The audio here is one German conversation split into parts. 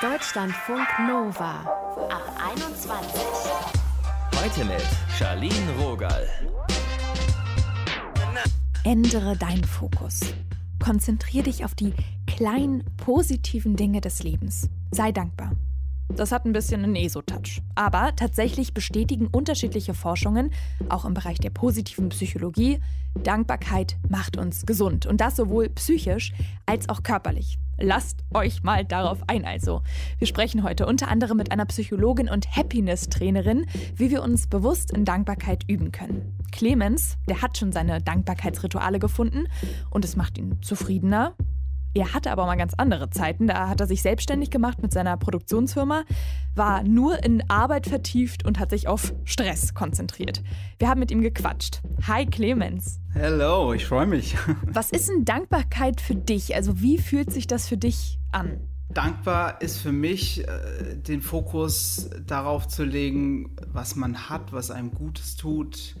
Deutschlandfunk Nova ab 21. Heute mit Charlene Rogal. Ändere deinen Fokus. Konzentrier dich auf die kleinen positiven Dinge des Lebens. Sei dankbar. Das hat ein bisschen einen ESO-Touch. Aber tatsächlich bestätigen unterschiedliche Forschungen, auch im Bereich der positiven Psychologie, Dankbarkeit macht uns gesund. Und das sowohl psychisch als auch körperlich. Lasst euch mal darauf ein also. Wir sprechen heute unter anderem mit einer Psychologin und Happiness-Trainerin, wie wir uns bewusst in Dankbarkeit üben können. Clemens, der hat schon seine Dankbarkeitsrituale gefunden und es macht ihn zufriedener, er hatte aber mal ganz andere Zeiten. Da hat er sich selbstständig gemacht mit seiner Produktionsfirma, war nur in Arbeit vertieft und hat sich auf Stress konzentriert. Wir haben mit ihm gequatscht. Hi Clemens. Hallo, ich freue mich. Was ist denn Dankbarkeit für dich? Also wie fühlt sich das für dich an? Dankbar ist für mich, äh, den Fokus darauf zu legen, was man hat, was einem Gutes tut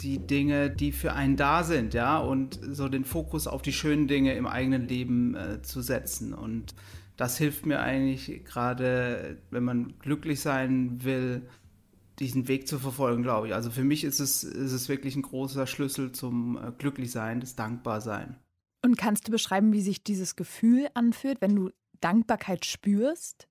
die Dinge, die für einen da sind, ja, und so den Fokus auf die schönen Dinge im eigenen Leben äh, zu setzen. Und das hilft mir eigentlich gerade, wenn man glücklich sein will, diesen Weg zu verfolgen, glaube ich. Also für mich ist es, ist es wirklich ein großer Schlüssel zum äh, Glücklichsein, das Dankbarsein. Und kannst du beschreiben, wie sich dieses Gefühl anfühlt, wenn du Dankbarkeit spürst?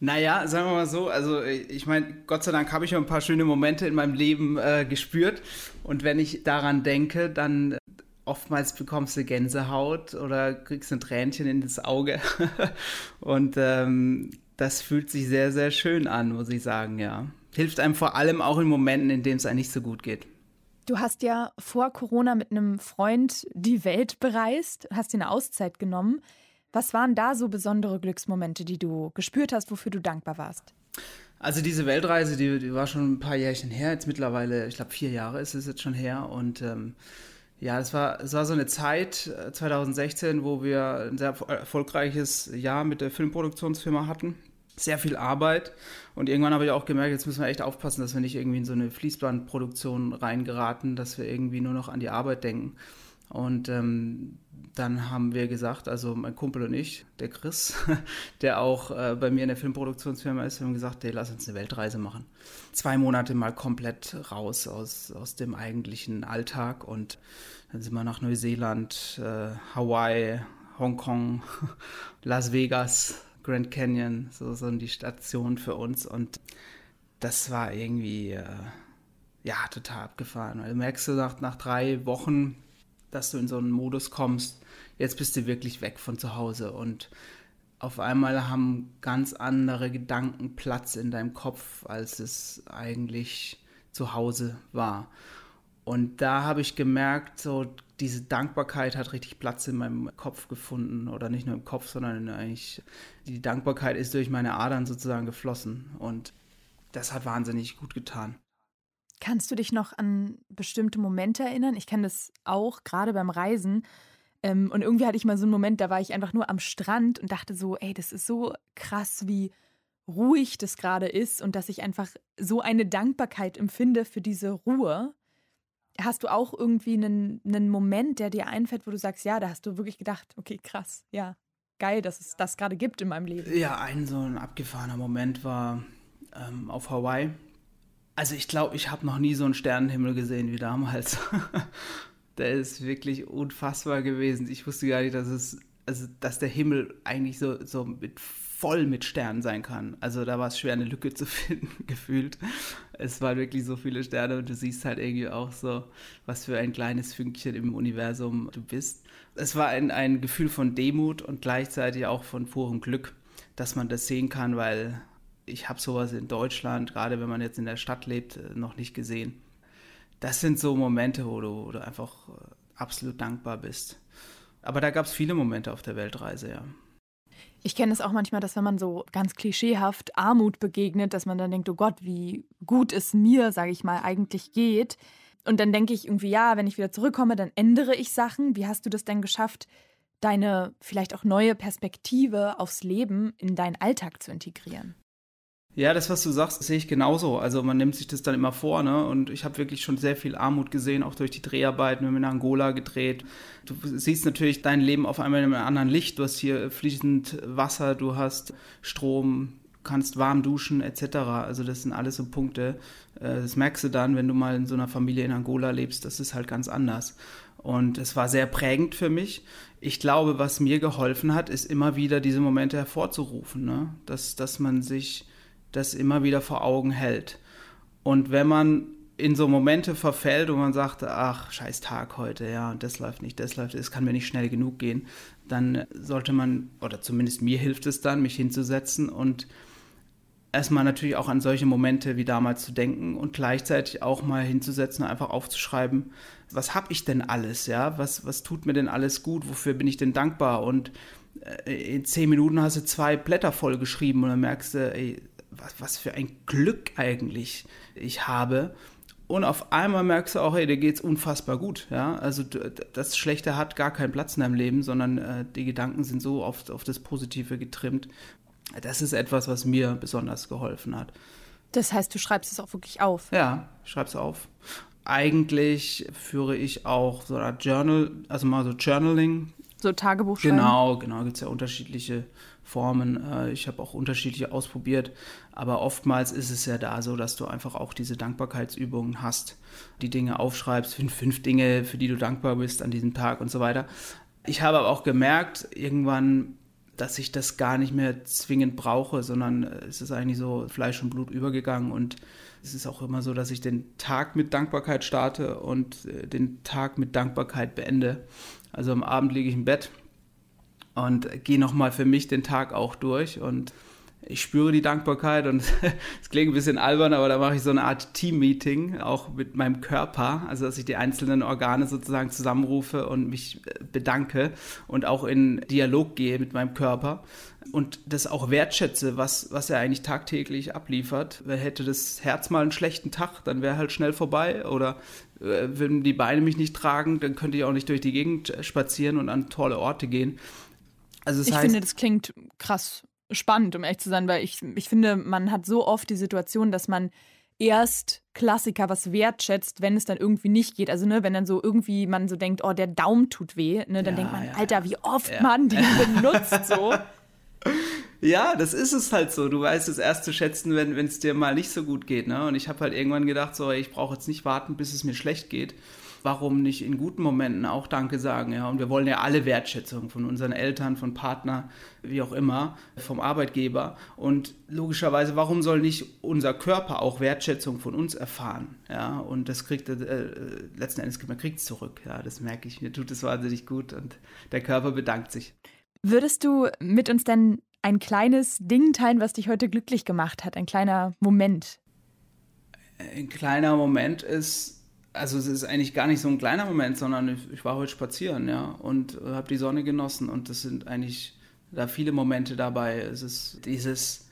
Naja, sagen wir mal so, also ich meine, Gott sei Dank habe ich schon ein paar schöne Momente in meinem Leben äh, gespürt. Und wenn ich daran denke, dann äh, oftmals bekommst du Gänsehaut oder kriegst ein Tränchen in das Auge. und ähm, das fühlt sich sehr, sehr schön an, muss ich sagen, ja. Hilft einem vor allem auch in Momenten, in denen es einem nicht so gut geht. Du hast ja vor Corona mit einem Freund die Welt bereist, hast dir eine Auszeit genommen. Was waren da so besondere Glücksmomente, die du gespürt hast, wofür du dankbar warst? Also diese Weltreise, die, die war schon ein paar Jährchen her, jetzt mittlerweile, ich glaube vier Jahre ist es jetzt schon her und ähm, ja, es war, es war so eine Zeit, 2016, äh, wo wir ein sehr erfolgreiches Jahr mit der Filmproduktionsfirma hatten. Sehr viel Arbeit. Und irgendwann habe ich auch gemerkt, jetzt müssen wir echt aufpassen, dass wir nicht irgendwie in so eine Fließbandproduktion reingeraten, dass wir irgendwie nur noch an die Arbeit denken. Und ähm, dann haben wir gesagt, also mein Kumpel und ich, der Chris, der auch äh, bei mir in der Filmproduktionsfirma ist, haben gesagt, hey, lass uns eine Weltreise machen. Zwei Monate mal komplett raus aus, aus dem eigentlichen Alltag und dann sind wir nach Neuseeland, äh, Hawaii, Hongkong, Las Vegas, Grand Canyon, so sind die Stationen für uns und das war irgendwie, äh, ja, total abgefahren. Weil du merkst du nach, nach drei Wochen, dass du in so einen Modus kommst, jetzt bist du wirklich weg von zu Hause und auf einmal haben ganz andere Gedanken Platz in deinem Kopf, als es eigentlich zu Hause war. Und da habe ich gemerkt, so diese Dankbarkeit hat richtig Platz in meinem Kopf gefunden oder nicht nur im Kopf, sondern eigentlich die Dankbarkeit ist durch meine Adern sozusagen geflossen und das hat wahnsinnig gut getan. Kannst du dich noch an bestimmte Momente erinnern? Ich kenne das auch, gerade beim Reisen. Ähm, und irgendwie hatte ich mal so einen Moment, da war ich einfach nur am Strand und dachte so, ey, das ist so krass, wie ruhig das gerade ist und dass ich einfach so eine Dankbarkeit empfinde für diese Ruhe. Hast du auch irgendwie einen, einen Moment, der dir einfällt, wo du sagst, ja, da hast du wirklich gedacht, okay, krass, ja, geil, dass es das gerade gibt in meinem Leben? Ja, ein so ein abgefahrener Moment war ähm, auf Hawaii. Also ich glaube, ich habe noch nie so einen Sternenhimmel gesehen wie damals. der ist wirklich unfassbar gewesen. Ich wusste gar nicht, dass es, also dass der Himmel eigentlich so, so mit voll mit Sternen sein kann. Also da war es schwer, eine Lücke zu finden, gefühlt. Es waren wirklich so viele Sterne und du siehst halt irgendwie auch so, was für ein kleines Fünkchen im Universum du bist. Es war ein, ein Gefühl von Demut und gleichzeitig auch von purem Glück, dass man das sehen kann, weil ich habe sowas in Deutschland, gerade wenn man jetzt in der Stadt lebt, noch nicht gesehen. Das sind so Momente, wo du, wo du einfach äh, absolut dankbar bist. Aber da gab es viele Momente auf der Weltreise, ja. Ich kenne es auch manchmal, dass wenn man so ganz klischeehaft Armut begegnet, dass man dann denkt, oh Gott, wie gut es mir, sage ich mal, eigentlich geht. Und dann denke ich irgendwie, ja, wenn ich wieder zurückkomme, dann ändere ich Sachen. Wie hast du das denn geschafft, deine vielleicht auch neue Perspektive aufs Leben in deinen Alltag zu integrieren? Ja, das, was du sagst, sehe ich genauso. Also man nimmt sich das dann immer vor, ne? Und ich habe wirklich schon sehr viel Armut gesehen, auch durch die Dreharbeiten. Wir haben in Angola gedreht. Du siehst natürlich dein Leben auf einmal in einem anderen Licht. Du hast hier fließend Wasser, du hast Strom, kannst warm duschen etc. Also das sind alles so Punkte. Äh, das merkst du dann, wenn du mal in so einer Familie in Angola lebst. Das ist halt ganz anders. Und es war sehr prägend für mich. Ich glaube, was mir geholfen hat, ist immer wieder diese Momente hervorzurufen, ne? dass, dass man sich das immer wieder vor Augen hält. Und wenn man in so Momente verfällt und man sagt, ach, scheiß Tag heute, ja, und das läuft nicht, das läuft, es kann mir nicht schnell genug gehen, dann sollte man, oder zumindest mir hilft es dann, mich hinzusetzen und erstmal natürlich auch an solche Momente wie damals zu denken und gleichzeitig auch mal hinzusetzen, einfach aufzuschreiben, was habe ich denn alles, ja, was, was tut mir denn alles gut, wofür bin ich denn dankbar? Und äh, in zehn Minuten hast du zwei Blätter voll geschrieben und dann merkst du, ey, was, was für ein Glück eigentlich ich habe. Und auf einmal merkst du auch, hey, dir geht's unfassbar gut. Ja? Also das Schlechte hat gar keinen Platz in deinem Leben, sondern äh, die Gedanken sind so oft auf das Positive getrimmt. Das ist etwas, was mir besonders geholfen hat. Das heißt, du schreibst es auch wirklich auf? Ja, ich schreibe es auf. Eigentlich führe ich auch so eine Journal, also mal so Journaling. So Tagebuch schreiben? Genau, genau, gibt es ja unterschiedliche Formen. Äh, ich habe auch unterschiedliche ausprobiert, aber oftmals ist es ja da so, dass du einfach auch diese Dankbarkeitsübungen hast, die Dinge aufschreibst, fünf, fünf Dinge, für die du dankbar bist an diesem Tag und so weiter. Ich habe aber auch gemerkt, irgendwann, dass ich das gar nicht mehr zwingend brauche, sondern es ist eigentlich so Fleisch und Blut übergegangen und es ist auch immer so, dass ich den Tag mit Dankbarkeit starte und äh, den Tag mit Dankbarkeit beende. Also am Abend liege ich im Bett und gehe nochmal für mich den Tag auch durch. Und ich spüre die Dankbarkeit. Und es klingt ein bisschen albern, aber da mache ich so eine Art Team-Meeting, auch mit meinem Körper, also dass ich die einzelnen Organe sozusagen zusammenrufe und mich äh, bedanke und auch in Dialog gehe mit meinem Körper. Und das auch wertschätze, was, was er eigentlich tagtäglich abliefert. Hätte das Herz mal einen schlechten Tag, dann wäre halt schnell vorbei. Oder äh, würden die Beine mich nicht tragen, dann könnte ich auch nicht durch die Gegend spazieren und an tolle Orte gehen. Also ich heißt, finde, das klingt krass spannend, um ehrlich zu sein, weil ich, ich finde, man hat so oft die Situation, dass man erst Klassiker was wertschätzt, wenn es dann irgendwie nicht geht. Also, ne, wenn dann so irgendwie man so denkt, oh, der Daumen tut weh, ne, dann ja, denkt man, ja, Alter, wie oft ja. man den benutzt so. Ja, das ist es halt so. Du weißt es erst zu schätzen, wenn es dir mal nicht so gut geht. Ne? Und ich habe halt irgendwann gedacht, so, ich brauche jetzt nicht warten, bis es mir schlecht geht warum nicht in guten Momenten auch Danke sagen, ja. Und wir wollen ja alle Wertschätzung von unseren Eltern, von Partner, wie auch immer, vom Arbeitgeber. Und logischerweise, warum soll nicht unser Körper auch Wertschätzung von uns erfahren, ja. Und das kriegt, äh, letzten Endes, man kriegt es zurück, ja. Das merke ich, mir tut es wahnsinnig gut und der Körper bedankt sich. Würdest du mit uns denn ein kleines Ding teilen, was dich heute glücklich gemacht hat? Ein kleiner Moment? Ein kleiner Moment ist, also es ist eigentlich gar nicht so ein kleiner Moment, sondern ich, ich war heute spazieren, ja, und äh, habe die Sonne genossen und das sind eigentlich da viele Momente dabei. Es ist dieses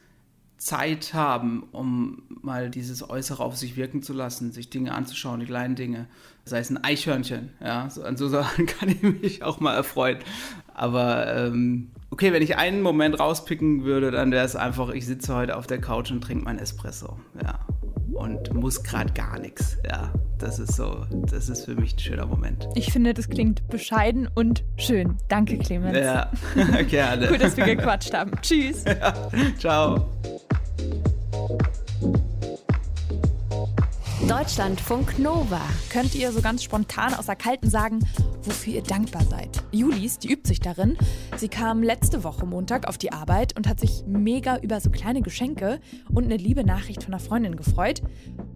Zeit haben, um mal dieses Äußere auf sich wirken zu lassen, sich Dinge anzuschauen, die kleinen Dinge, sei es ein Eichhörnchen, ja, so, an so Sachen kann ich mich auch mal erfreuen. Aber ähm, okay, wenn ich einen Moment rauspicken würde, dann wäre es einfach, ich sitze heute auf der Couch und trinke mein Espresso, ja, und muss gerade gar nichts. Ja, das ist so, das ist für mich ein schöner Moment. Ich finde, das klingt bescheiden und schön. Danke, Clemens. Ja, gerne. Gut, dass wir gequatscht haben. Tschüss. Ja, ciao. Deutschlandfunk Nova. Könnt ihr so ganz spontan aus der Kalten sagen, wofür ihr dankbar seid? Julis, die übt sich darin. Sie kam letzte Woche Montag auf die Arbeit und hat sich mega über so kleine Geschenke und eine liebe Nachricht von einer Freundin gefreut.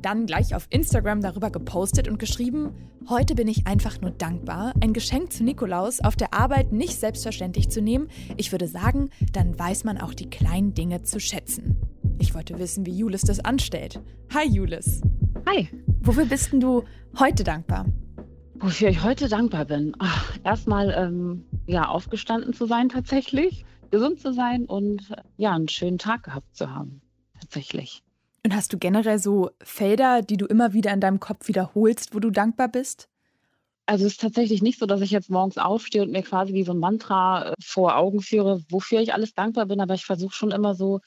Dann gleich auf Instagram darüber gepostet und geschrieben, heute bin ich einfach nur dankbar, ein Geschenk zu Nikolaus auf der Arbeit nicht selbstverständlich zu nehmen. Ich würde sagen, dann weiß man auch die kleinen Dinge zu schätzen. Ich wollte wissen, wie Julis das anstellt. Hi Julis. Hi. Wofür bist denn du heute dankbar? Wofür ich heute dankbar bin? Ach, erstmal ähm, ja, aufgestanden zu sein tatsächlich, gesund zu sein und ja, einen schönen Tag gehabt zu haben. Tatsächlich. Und hast du generell so Felder, die du immer wieder in deinem Kopf wiederholst, wo du dankbar bist? Also es ist tatsächlich nicht so, dass ich jetzt morgens aufstehe und mir quasi wie so ein Mantra äh, vor Augen führe, wofür ich alles dankbar bin, aber ich versuche schon immer so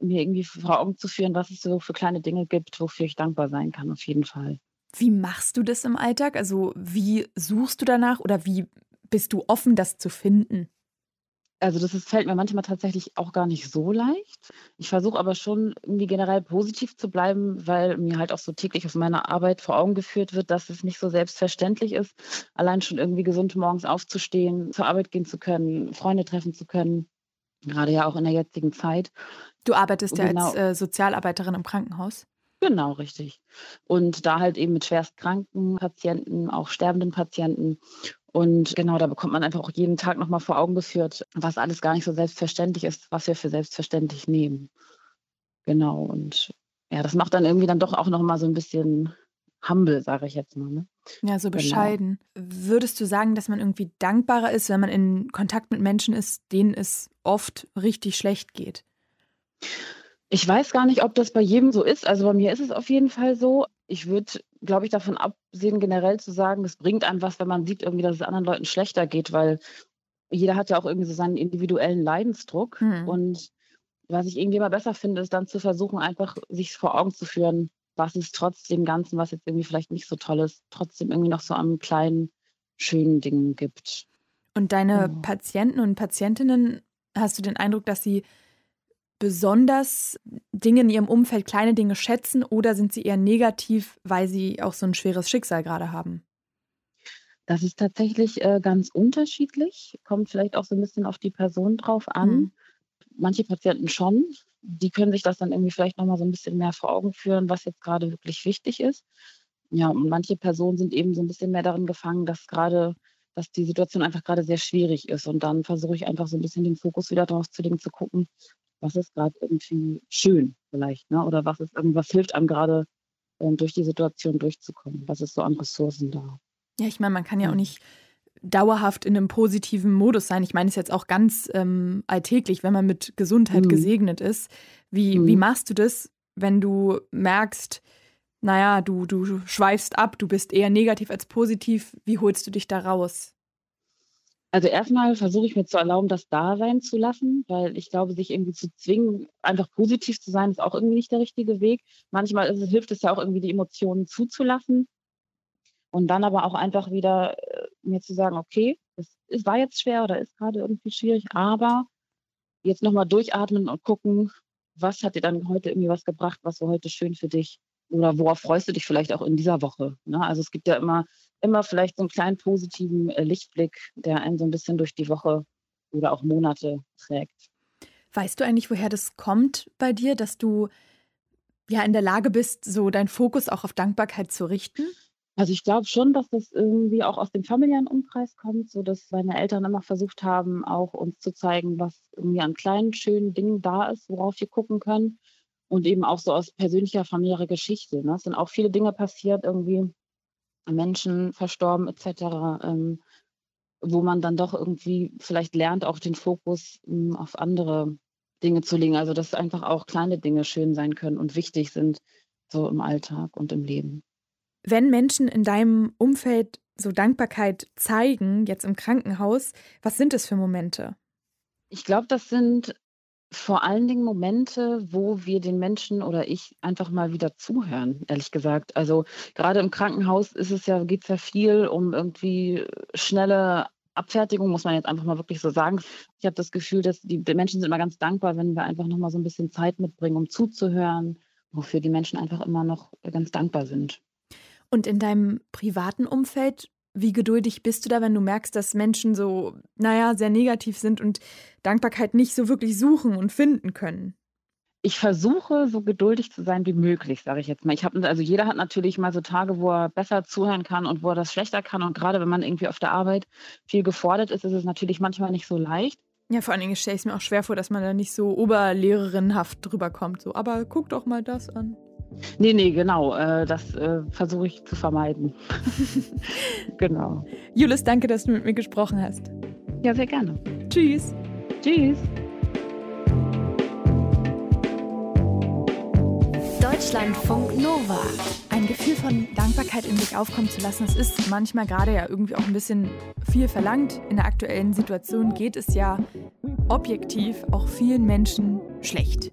mir irgendwie vor Augen zu führen, was es so für kleine Dinge gibt, wofür ich dankbar sein kann, auf jeden Fall. Wie machst du das im Alltag? Also wie suchst du danach oder wie bist du offen, das zu finden? Also das ist, fällt mir manchmal tatsächlich auch gar nicht so leicht. Ich versuche aber schon irgendwie generell positiv zu bleiben, weil mir halt auch so täglich aus meiner Arbeit vor Augen geführt wird, dass es nicht so selbstverständlich ist, allein schon irgendwie gesund morgens aufzustehen, zur Arbeit gehen zu können, Freunde treffen zu können, gerade ja auch in der jetzigen Zeit. Du arbeitest ja genau. als äh, Sozialarbeiterin im Krankenhaus. Genau, richtig. Und da halt eben mit schwerstkranken Patienten, auch sterbenden Patienten. Und genau, da bekommt man einfach auch jeden Tag nochmal vor Augen geführt, was alles gar nicht so selbstverständlich ist, was wir für selbstverständlich nehmen. Genau. Und ja, das macht dann irgendwie dann doch auch nochmal so ein bisschen humble, sage ich jetzt mal. Ne? Ja, so genau. bescheiden. Genau. Würdest du sagen, dass man irgendwie dankbarer ist, wenn man in Kontakt mit Menschen ist, denen es oft richtig schlecht geht? Ich weiß gar nicht, ob das bei jedem so ist. Also bei mir ist es auf jeden Fall so. Ich würde, glaube ich, davon absehen, generell zu sagen, es bringt einem was, wenn man sieht, irgendwie, dass es anderen Leuten schlechter geht, weil jeder hat ja auch irgendwie so seinen individuellen Leidensdruck. Hm. Und was ich irgendwie immer besser finde, ist dann zu versuchen, einfach sich vor Augen zu führen, was es trotz dem Ganzen, was jetzt irgendwie vielleicht nicht so toll ist, trotzdem irgendwie noch so an kleinen, schönen Dingen gibt. Und deine. Genau. Patienten und Patientinnen, hast du den Eindruck, dass sie besonders Dinge in ihrem Umfeld, kleine Dinge schätzen oder sind sie eher negativ, weil sie auch so ein schweres Schicksal gerade haben? Das ist tatsächlich äh, ganz unterschiedlich, kommt vielleicht auch so ein bisschen auf die Person drauf an. Mhm. Manche Patienten schon, die können sich das dann irgendwie vielleicht nochmal so ein bisschen mehr vor Augen führen, was jetzt gerade wirklich wichtig ist. Ja, und manche Personen sind eben so ein bisschen mehr darin gefangen, dass gerade, dass die Situation einfach gerade sehr schwierig ist. Und dann versuche ich einfach so ein bisschen den Fokus wieder darauf zu legen, zu gucken, was ist gerade irgendwie schön vielleicht, ne? Oder was ist irgendwas hilft einem gerade ähm, durch die Situation durchzukommen? Was ist so an Ressourcen da? Ja, ich meine, man kann ja auch nicht dauerhaft in einem positiven Modus sein. Ich meine es jetzt auch ganz ähm, alltäglich, wenn man mit Gesundheit mhm. gesegnet ist. Wie, mhm. wie machst du das, wenn du merkst, naja, du, du schweifst ab, du bist eher negativ als positiv. Wie holst du dich da raus? Also erstmal versuche ich mir zu erlauben, das da sein zu lassen, weil ich glaube, sich irgendwie zu zwingen, einfach positiv zu sein, ist auch irgendwie nicht der richtige Weg. Manchmal es, hilft es ja auch irgendwie, die Emotionen zuzulassen und dann aber auch einfach wieder äh, mir zu sagen, okay, es war jetzt schwer oder ist gerade irgendwie schwierig, aber jetzt nochmal durchatmen und gucken, was hat dir dann heute irgendwie was gebracht, was war heute schön für dich oder worauf freust du dich vielleicht auch in dieser Woche. Ne? Also es gibt ja immer immer vielleicht so einen kleinen positiven äh, Lichtblick, der einen so ein bisschen durch die Woche oder auch Monate trägt. Weißt du eigentlich, woher das kommt bei dir, dass du ja in der Lage bist, so deinen Fokus auch auf Dankbarkeit zu richten? Also ich glaube schon, dass das irgendwie auch aus dem familiären Umkreis kommt, so dass meine Eltern immer versucht haben, auch uns zu zeigen, was irgendwie an kleinen, schönen Dingen da ist, worauf wir gucken können. Und eben auch so aus persönlicher familiärer Geschichte. Ne? Es sind auch viele Dinge passiert, irgendwie, Menschen verstorben etc., ähm, wo man dann doch irgendwie vielleicht lernt, auch den Fokus ähm, auf andere Dinge zu legen. Also dass einfach auch kleine Dinge schön sein können und wichtig sind, so im Alltag und im Leben. Wenn Menschen in deinem Umfeld so Dankbarkeit zeigen, jetzt im Krankenhaus, was sind es für Momente? Ich glaube, das sind vor allen Dingen Momente, wo wir den Menschen oder ich einfach mal wieder zuhören, ehrlich gesagt. Also gerade im Krankenhaus ist es ja, geht es ja viel um irgendwie schnelle Abfertigung, muss man jetzt einfach mal wirklich so sagen. Ich habe das Gefühl, dass die, Menschen sind immer ganz dankbar, wenn wir einfach noch mal so ein bisschen Zeit mitbringen, um zuzuhören, wofür die Menschen einfach immer noch ganz dankbar sind. Und in deinem privaten Umfeld, wie geduldig bist du da, wenn du merkst, dass Menschen so, naja, sehr negativ sind und Dankbarkeit nicht so wirklich suchen und finden können? Ich versuche, so geduldig zu sein wie möglich, sage ich jetzt mal. Ich habe also jeder hat natürlich mal so Tage, wo er besser zuhören kann und wo er das schlechter kann. Und gerade wenn man irgendwie auf der Arbeit viel gefordert ist, ist es natürlich manchmal nicht so leicht. Ja, vor allen Dingen stelle ich es mir auch schwer vor, dass man da nicht so oberlehrerinhaft drüber kommt. So, aber guck doch mal das an. Nee, nee, genau. Äh, das äh, versuche ich zu vermeiden. genau. Julis, danke, dass du mit mir gesprochen hast. Ja, sehr gerne. Tschüss. Tschüss. Deutschlandfunk Nova. Ein Gefühl von Dankbarkeit in sich aufkommen zu lassen, das ist manchmal gerade ja irgendwie auch ein bisschen viel verlangt. In der aktuellen Situation geht es ja objektiv auch vielen Menschen schlecht.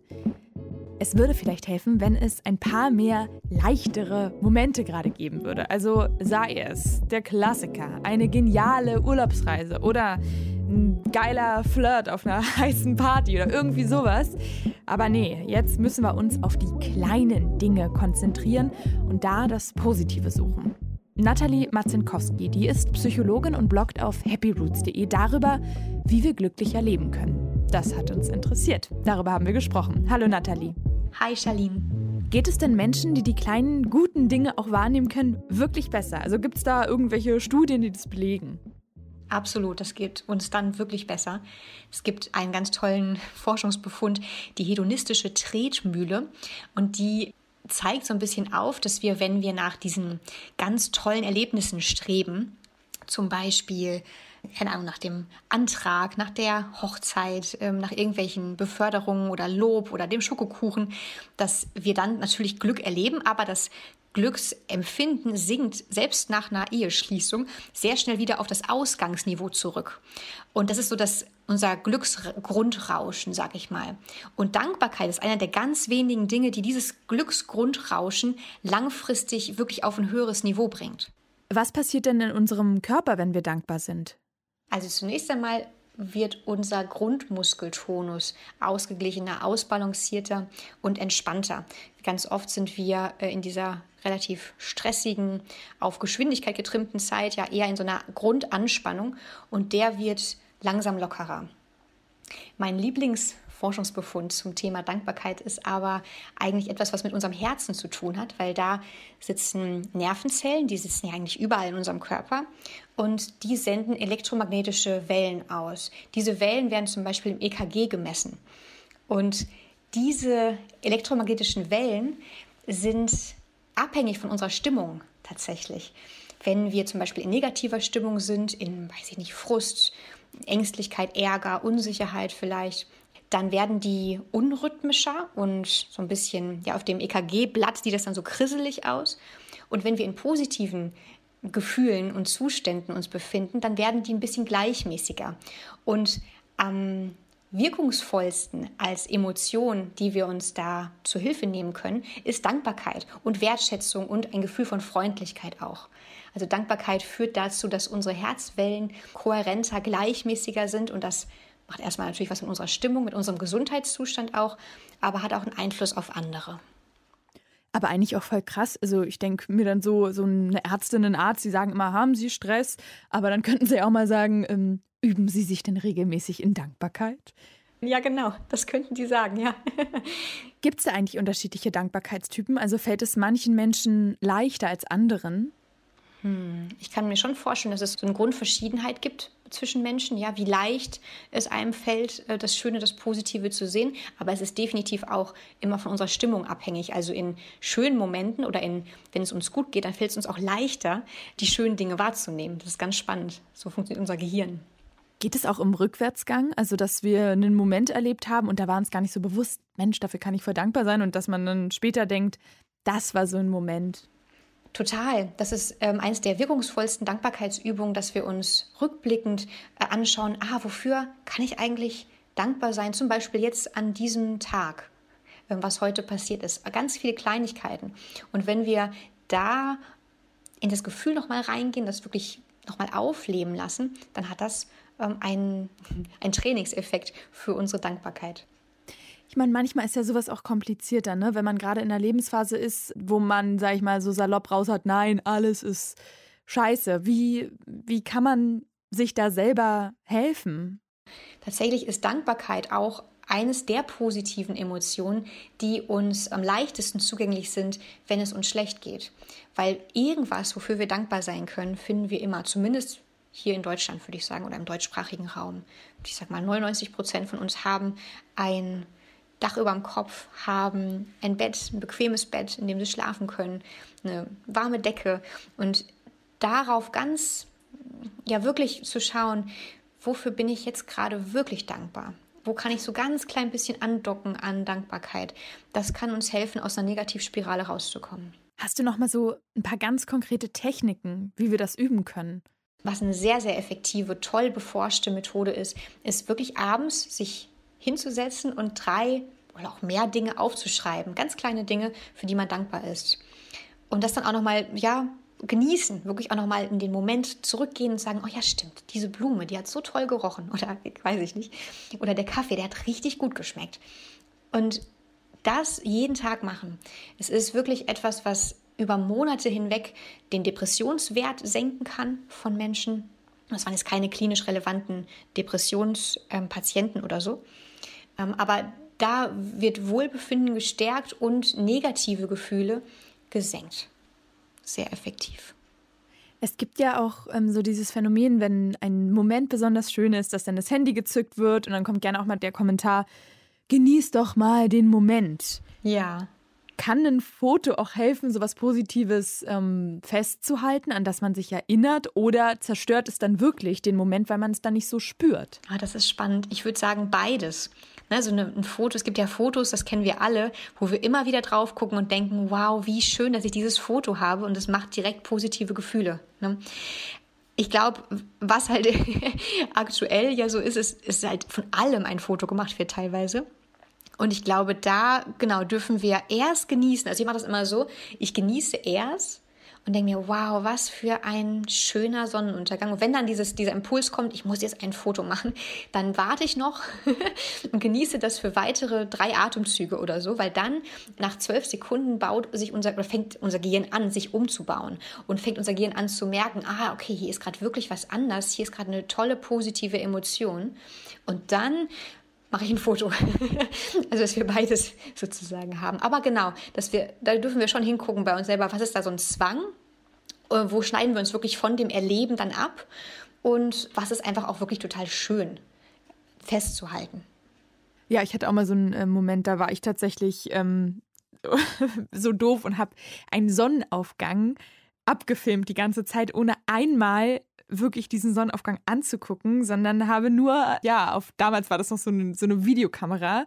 Es würde vielleicht helfen, wenn es ein paar mehr leichtere Momente gerade geben würde. Also sei es der Klassiker, eine geniale Urlaubsreise oder ein geiler Flirt auf einer heißen Party oder irgendwie sowas. Aber nee, jetzt müssen wir uns auf die kleinen Dinge konzentrieren und da das Positive suchen. Nathalie Marzinkowski, die ist Psychologin und bloggt auf happyroots.de darüber, wie wir glücklicher leben können. Das hat uns interessiert. Darüber haben wir gesprochen. Hallo Nathalie. Hi Charlene. Geht es denn Menschen, die die kleinen guten Dinge auch wahrnehmen können, wirklich besser? Also gibt es da irgendwelche Studien, die das belegen? Absolut, das geht uns dann wirklich besser. Es gibt einen ganz tollen Forschungsbefund, die hedonistische Tretmühle. Und die zeigt so ein bisschen auf, dass wir, wenn wir nach diesen ganz tollen Erlebnissen streben, zum Beispiel keine Ahnung, nach dem Antrag, nach der Hochzeit, ähm, nach irgendwelchen Beförderungen oder Lob oder dem Schokokuchen, dass wir dann natürlich Glück erleben, aber das Glücksempfinden sinkt selbst nach einer Eheschließung sehr schnell wieder auf das Ausgangsniveau zurück. Und das ist so das unser Glücksgrundrauschen, sag ich mal. Und Dankbarkeit ist einer der ganz wenigen Dinge, die dieses Glücksgrundrauschen langfristig wirklich auf ein höheres Niveau bringt. Was passiert denn in unserem Körper, wenn wir dankbar sind? Also zunächst einmal wird unser Grundmuskeltonus ausgeglichener, ausbalancierter und entspannter. Ganz oft sind wir äh, in dieser relativ stressigen, auf Geschwindigkeit getrimmten Zeit ja eher in so einer Grundanspannung und der wird langsam lockerer. Mein Lieblingsforschungsbefund zum Thema Dankbarkeit ist aber eigentlich etwas, was mit unserem Herzen zu tun hat, weil da sitzen Nervenzellen, die sitzen ja eigentlich überall in unserem Körper und die senden elektromagnetische Wellen aus. Diese Wellen werden zum Beispiel im EKG gemessen. Und diese elektromagnetischen Wellen sind abhängig von unserer Stimmung tatsächlich. Wenn wir zum Beispiel in negativer Stimmung sind, in, weiß ich nicht, Frust Ängstlichkeit, Ärger, Unsicherheit vielleicht, dann werden die unrhythmischer und so ein bisschen, ja, auf dem EKG-Blatt sieht das dann so krisselig aus. Und wenn wir in positiven Gefühlen und Zuständen uns befinden, dann werden die ein bisschen gleichmäßiger. Und am wirkungsvollsten als Emotion, die wir uns da zu Hilfe nehmen können, ist Dankbarkeit und Wertschätzung und ein Gefühl von Freundlichkeit auch. Also Dankbarkeit führt dazu, dass unsere Herzwellen kohärenter, gleichmäßiger sind und das macht erstmal natürlich was mit unserer Stimmung, mit unserem Gesundheitszustand auch, aber hat auch einen Einfluss auf andere. Aber eigentlich auch voll krass. Also ich denke mir dann so, so eine Ärztin, ein Arzt, die sagen immer, haben Sie Stress? Aber dann könnten sie auch mal sagen, ähm, üben Sie sich denn regelmäßig in Dankbarkeit? Ja, genau, das könnten die sagen, ja. Gibt es da eigentlich unterschiedliche Dankbarkeitstypen? Also fällt es manchen Menschen leichter als anderen? Hm, ich kann mir schon vorstellen, dass es so eine Grundverschiedenheit gibt zwischen Menschen, ja, wie leicht es einem fällt, äh, das Schöne, das Positive zu sehen. Aber es ist definitiv auch immer von unserer Stimmung abhängig. Also in schönen Momenten oder in, wenn es uns gut geht, dann fällt es uns auch leichter, die schönen Dinge wahrzunehmen. Das ist ganz spannend. So funktioniert unser Gehirn. Geht es auch im Rückwärtsgang? Also, dass wir einen Moment erlebt haben und da war uns gar nicht so bewusst, Mensch, dafür kann ich voll dankbar sein und dass man dann später denkt, das war so ein Moment. Total. Das ist ähm, eines der wirkungsvollsten Dankbarkeitsübungen, dass wir uns rückblickend äh, anschauen, ah, wofür kann ich eigentlich dankbar sein? Zum Beispiel jetzt an diesem Tag, äh, was heute passiert ist. Ganz viele Kleinigkeiten. Und wenn wir da in das Gefühl nochmal reingehen, das wirklich nochmal aufleben lassen, dann hat das ähm, einen, einen Trainingseffekt für unsere Dankbarkeit. Ich meine, manchmal ist ja sowas auch komplizierter, ne? Wenn man gerade in einer Lebensphase ist, wo man, sag ich mal, so salopp raus hat, nein, alles ist scheiße. Wie, wie kann man sich da selber helfen? Tatsächlich ist Dankbarkeit auch eines der positiven Emotionen, die uns am leichtesten zugänglich sind, wenn es uns schlecht geht. Weil irgendwas, wofür wir dankbar sein können, finden wir immer. Zumindest hier in Deutschland, würde ich sagen, oder im deutschsprachigen Raum. Ich sage mal, 99 Prozent von uns haben ein Dach über dem Kopf haben, ein Bett, ein bequemes Bett, in dem sie schlafen können, eine warme Decke und darauf ganz, ja wirklich zu schauen, wofür bin ich jetzt gerade wirklich dankbar? Wo kann ich so ganz klein bisschen andocken an Dankbarkeit? Das kann uns helfen, aus einer Negativspirale rauszukommen. Hast du noch mal so ein paar ganz konkrete Techniken, wie wir das üben können? Was eine sehr, sehr effektive, toll beforschte Methode ist, ist wirklich abends sich hinzusetzen und drei oder auch mehr Dinge aufzuschreiben, ganz kleine Dinge, für die man dankbar ist. Und das dann auch nochmal, ja, genießen, wirklich auch nochmal in den Moment zurückgehen und sagen, oh ja, stimmt, diese Blume, die hat so toll gerochen oder weiß ich nicht. Oder der Kaffee, der hat richtig gut geschmeckt. Und das jeden Tag machen. Es ist wirklich etwas, was über Monate hinweg den Depressionswert senken kann von Menschen. Das waren jetzt keine klinisch relevanten Depressionspatienten oder so. Ähm, aber da wird Wohlbefinden gestärkt und negative Gefühle gesenkt. Sehr effektiv. Es gibt ja auch ähm, so dieses Phänomen, wenn ein Moment besonders schön ist, dass dann das Handy gezückt wird und dann kommt gerne auch mal der Kommentar, genieß doch mal den Moment. Ja. Kann ein Foto auch helfen, so was Positives ähm, festzuhalten, an das man sich erinnert? Oder zerstört es dann wirklich den Moment, weil man es dann nicht so spürt? Ah, das ist spannend. Ich würde sagen beides. Ne, so ein Foto, es gibt ja Fotos, das kennen wir alle, wo wir immer wieder drauf gucken und denken, wow, wie schön, dass ich dieses Foto habe und es macht direkt positive Gefühle. Ne? Ich glaube, was halt aktuell ja so ist, ist, ist halt von allem ein Foto gemacht wird teilweise. Und ich glaube, da, genau, dürfen wir erst genießen. Also ich mache das immer so, ich genieße erst und denke mir, wow, was für ein schöner Sonnenuntergang. Und wenn dann dieses, dieser Impuls kommt, ich muss jetzt ein Foto machen, dann warte ich noch und genieße das für weitere drei Atemzüge oder so, weil dann nach zwölf Sekunden baut sich unser, oder fängt unser Gehirn an, sich umzubauen und fängt unser Gehirn an zu merken, ah, okay, hier ist gerade wirklich was anders, hier ist gerade eine tolle positive Emotion. Und dann mache ich ein Foto. also, dass wir beides sozusagen haben. Aber genau, dass wir, da dürfen wir schon hingucken bei uns selber, was ist da so ein Zwang? Äh, wo schneiden wir uns wirklich von dem Erleben dann ab? Und was ist einfach auch wirklich total schön festzuhalten? Ja, ich hatte auch mal so einen äh, Moment, da war ich tatsächlich ähm, so doof und habe einen Sonnenaufgang abgefilmt die ganze Zeit, ohne einmal wirklich diesen Sonnenaufgang anzugucken, sondern habe nur, ja, auf damals war das noch so eine, so eine Videokamera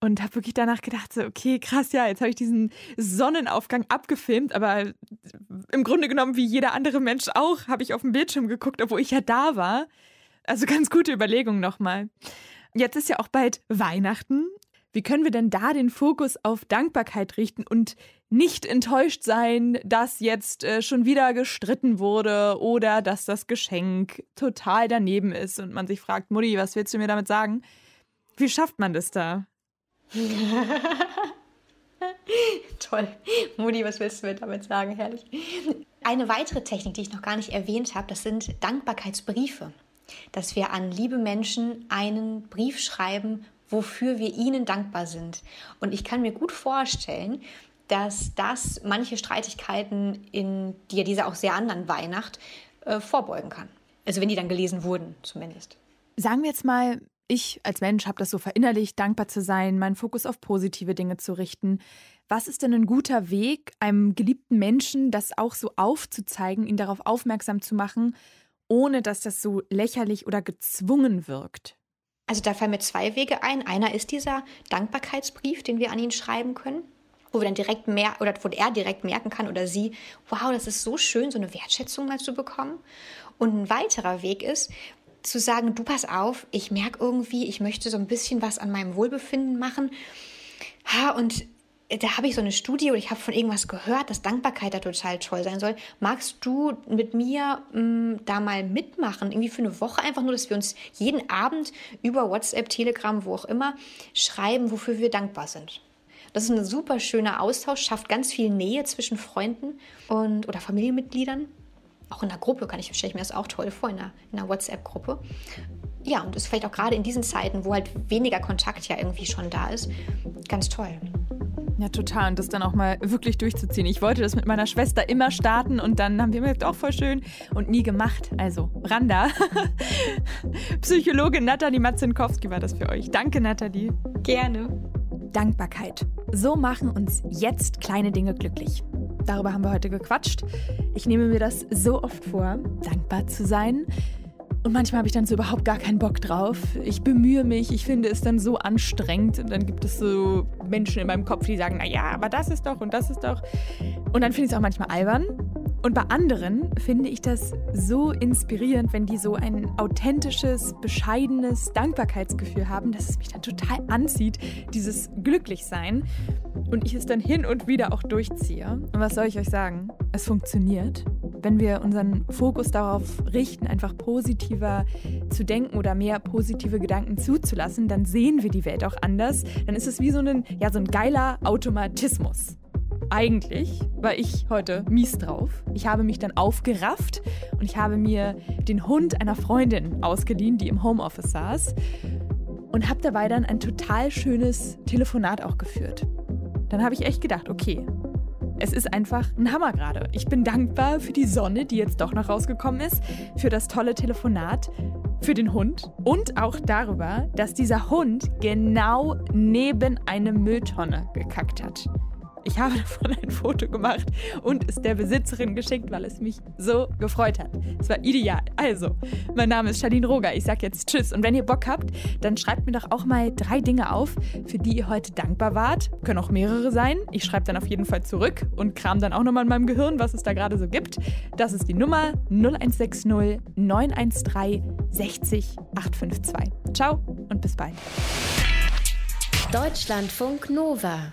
und habe wirklich danach gedacht, so, okay, krass, ja, jetzt habe ich diesen Sonnenaufgang abgefilmt, aber im Grunde genommen wie jeder andere Mensch auch, habe ich auf dem Bildschirm geguckt, obwohl ich ja da war. Also ganz gute Überlegung nochmal. Jetzt ist ja auch bald Weihnachten. Wie können wir denn da den Fokus auf Dankbarkeit richten und nicht enttäuscht sein, dass jetzt äh, schon wieder gestritten wurde oder dass das Geschenk total daneben ist und man sich fragt, Mutti, was willst du mir damit sagen? Wie schafft man das da? Toll. Mutti, was willst du mir damit sagen? Herrlich. Eine weitere Technik, die ich noch gar nicht erwähnt habe, das sind Dankbarkeitsbriefe. Dass wir an liebe Menschen einen Brief schreiben, wofür wir ihnen dankbar sind. Und ich kann mir gut vorstellen, dass das manche Streitigkeiten in die, dieser auch sehr anderen Weihnacht äh, vorbeugen kann. Also wenn die dann gelesen wurden, zumindest. Sagen wir jetzt mal, ich als Mensch habe das so verinnerlicht, dankbar zu sein, meinen Fokus auf positive Dinge zu richten. Was ist denn ein guter Weg, einem geliebten Menschen das auch so aufzuzeigen, ihn darauf aufmerksam zu machen, ohne dass das so lächerlich oder gezwungen wirkt? Also da fallen mir zwei Wege ein. Einer ist dieser Dankbarkeitsbrief, den wir an ihn schreiben können, wo wir dann direkt mehr oder wo er direkt merken kann oder sie, wow, das ist so schön, so eine Wertschätzung mal zu bekommen. Und ein weiterer Weg ist, zu sagen, du pass auf, ich merke irgendwie, ich möchte so ein bisschen was an meinem Wohlbefinden machen. Ha, und da habe ich so eine Studie oder ich habe von irgendwas gehört, dass Dankbarkeit da total toll sein soll. Magst du mit mir mh, mm, da mal mitmachen? Irgendwie für eine Woche einfach nur, dass wir uns jeden Abend über WhatsApp, Telegram, wo auch immer schreiben, wofür wir dankbar sind. Das ist ein super schöner Austausch, schafft ganz viel Nähe zwischen Freunden und oder Familienmitgliedern. Auch in der Gruppe kann ich, stelle ich mir das auch toll vor, in einer, in einer WhatsApp-Gruppe. Ja, und ist vielleicht auch gerade in diesen Zeiten, wo halt weniger Kontakt ja irgendwie schon da ist, ganz toll. Ja, total. Und das dann auch mal wirklich durchzuziehen. Ich wollte das mit meiner Schwester immer starten und dann haben wir mir auch voll schön und nie gemacht. Also, Randa. Psychologin Nathalie Matzinkowski war das für euch. Danke, Nathalie. Gerne. Dankbarkeit. So machen uns jetzt kleine Dinge glücklich. Darüber haben wir heute gequatscht. Ich nehme mir das so oft vor, dankbar zu sein. Und manchmal habe ich dann so überhaupt gar keinen Bock drauf. Ich bemühe mich, ich finde es dann so anstrengend. Und dann gibt es so Menschen in meinem Kopf, die sagen, naja, aber das ist doch und das ist doch. Und dann finde ich es auch manchmal albern. Und bei anderen finde ich das so inspirierend, wenn die so ein authentisches, bescheidenes Dankbarkeitsgefühl haben, dass es mich dann total anzieht, dieses Glücklichsein. Und ich es dann hin und wieder auch durchziehe. Und was soll ich euch sagen? Es funktioniert. Wenn wir unseren Fokus darauf richten, einfach positiver zu denken oder mehr positive Gedanken zuzulassen, dann sehen wir die Welt auch anders. Dann ist es wie so ein, ja, so ein geiler Automatismus. Eigentlich war ich heute mies drauf. Ich habe mich dann aufgerafft und ich habe mir den Hund einer Freundin ausgeliehen, die im Homeoffice saß und habe dabei dann ein total schönes Telefonat auch geführt. Dann habe ich echt gedacht, okay, es ist einfach ein Hammer gerade. Ich bin dankbar für die Sonne, die jetzt doch noch rausgekommen ist, für das tolle Telefonat, für den Hund und auch darüber, dass dieser Hund genau neben eine Mülltonne gekackt hat. Ich habe davon ein Foto gemacht und es der Besitzerin geschickt, weil es mich so gefreut hat. Es war ideal. Also, mein Name ist Charlene Roger. Ich sage jetzt Tschüss. Und wenn ihr Bock habt, dann schreibt mir doch auch mal drei Dinge auf, für die ihr heute dankbar wart. Können auch mehrere sein. Ich schreibe dann auf jeden Fall zurück und kram dann auch nochmal in meinem Gehirn, was es da gerade so gibt. Das ist die Nummer 0160 913 60 852. Ciao und bis bald. Deutschlandfunk Nova